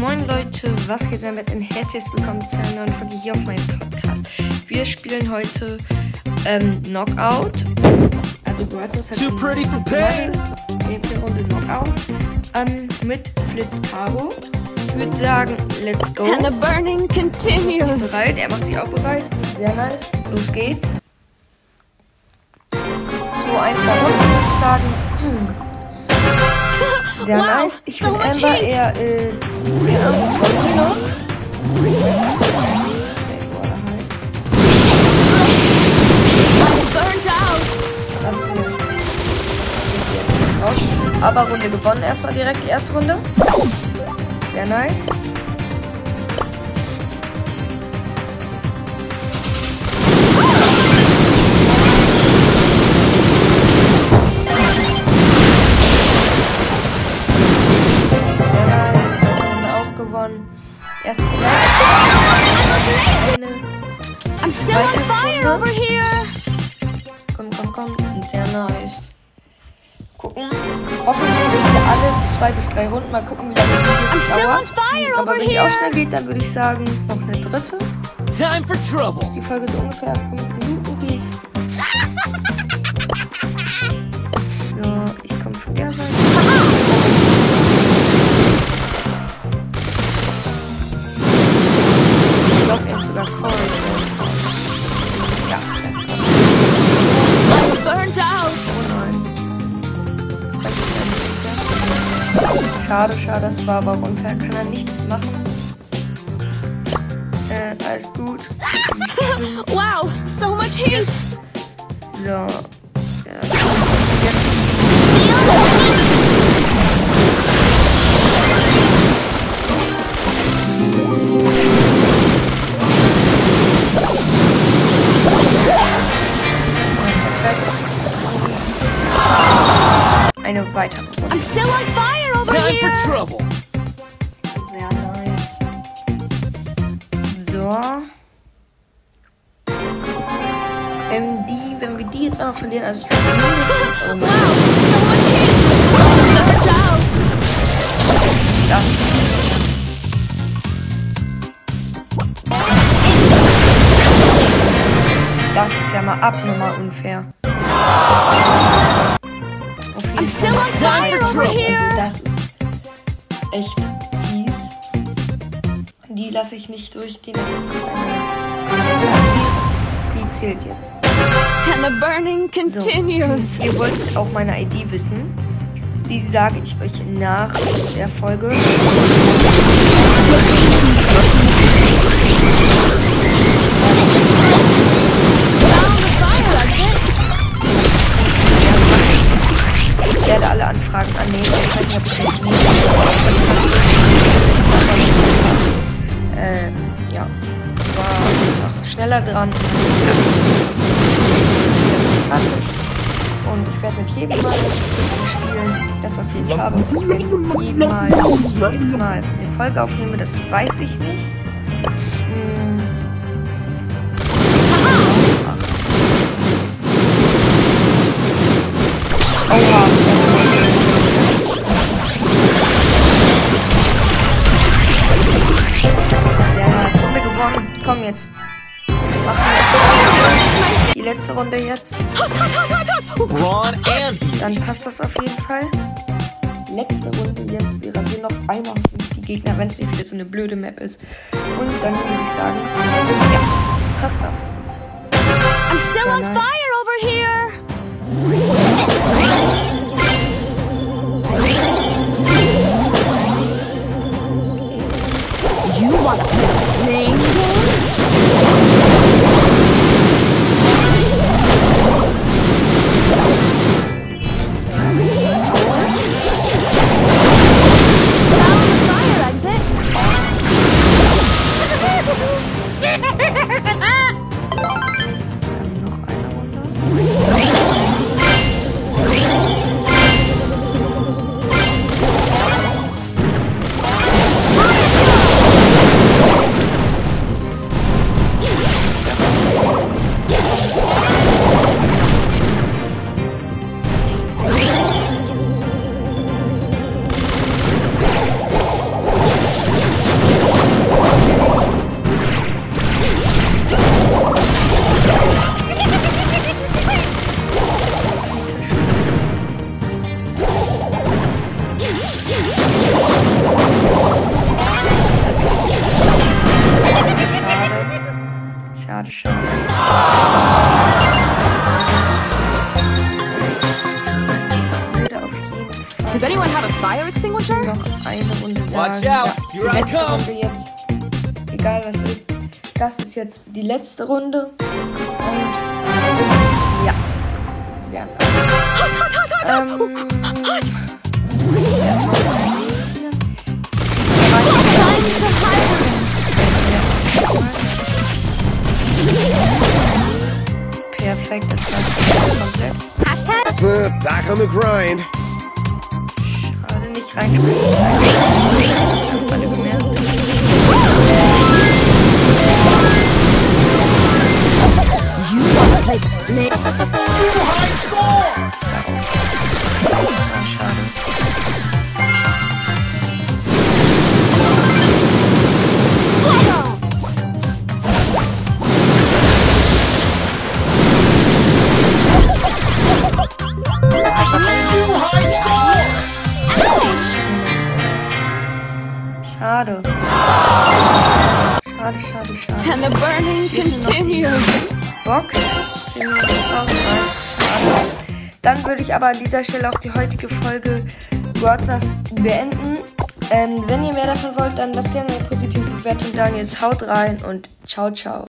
Moin Leute, was geht damit? Ein herzliches Willkommen zu einer neuen Folge hier auf meinem Podcast. Wir spielen heute ähm, Knockout. Also du hattest halt Too pretty for pain. Runde Knockout. Ähm, mit Blitz Caro. Ich würde sagen, let's go. And the burning continues. Bereit, er macht sich auch bereit. Sehr nice. Los geht's. So, ein, zwei Runden würde ich sagen. Hm. Sehr Wow, nice. Ich so finde Amber, heat. er ist. Keine Ahnung, kommt die noch? Das hier. Raus. Aber Runde gewonnen erstmal direkt, die erste Runde. Sehr nice. Zwei bis drei Runden. Mal gucken, wie lange die I'm jetzt dauert. fire Aber over wenn die auch schnell geht, dann würde ich sagen, noch eine dritte. Time for trouble. Die Folge so ungefähr fünf Minuten geht. So, ich komme von der Schade, schade, das war aber auch unfair. Kann er nichts machen. Äh, alles gut. Wow, so much heat. So. Ja. Perfekt. Eine weitere. I'm still on fire over Time for here. trouble. Sehr nice. So. Wenn die, wenn wir die jetzt auch noch verlieren, also ich würde mindestens oh Wow, so much das. Ist ja mal abnormal unfair. Auf jeden I'm still on fire over here. Das echt fies. Die lasse ich nicht durchgehen. Die, die zählt jetzt. And the burning So. continues. Ihr wolltet auch meine ID wissen. Die sage ich euch nach der Folge. Werde alle Anfragen annehmen. Ich weiß nicht, ob ich das nicht äh, ja. War einfach schneller dran. Gratis. Und ich werde mit jedem Mal ein bisschen spielen. Das auf jeden Fall. Aber ich werde jedem Mal, jedes Mal eine Folge aufnehmen. Das weiß ich nicht. Machen die letzte Runde jetzt. Dann passt das auf jeden Fall. Letzte Runde jetzt. Wir rasieren noch einmal die Gegner, wenn es nicht wieder so eine blöde Map ist. Und dann würde ich sagen, ja, passt das. I'm still on fire over here. You wanna gerade schon. Does anyone have a fire extinguisher? Noch eine Runde. Watch out! Here I come! Jetzt. Egal was ist. Das ist jetzt die letzte Runde. Und ja. Sehr nice. Halt, halt, halt, ähm, ja. Perfekt, das war komplett. Uh, back on the grind. Schade, nicht reinspringen. Nicht reinspringen. Das haben alle gemerkt. You wanna play the flame? Ah, Schade. Schade, schade, schade. And the burning continues. Box. Schade. Dann würde ich aber an dieser Stelle auch die heutige Folge Broadcast beenden. Ähm, wenn ihr mehr davon wollt, dann lasst gerne eine positive Bewertung da. Jetzt haut rein und ciao, ciao.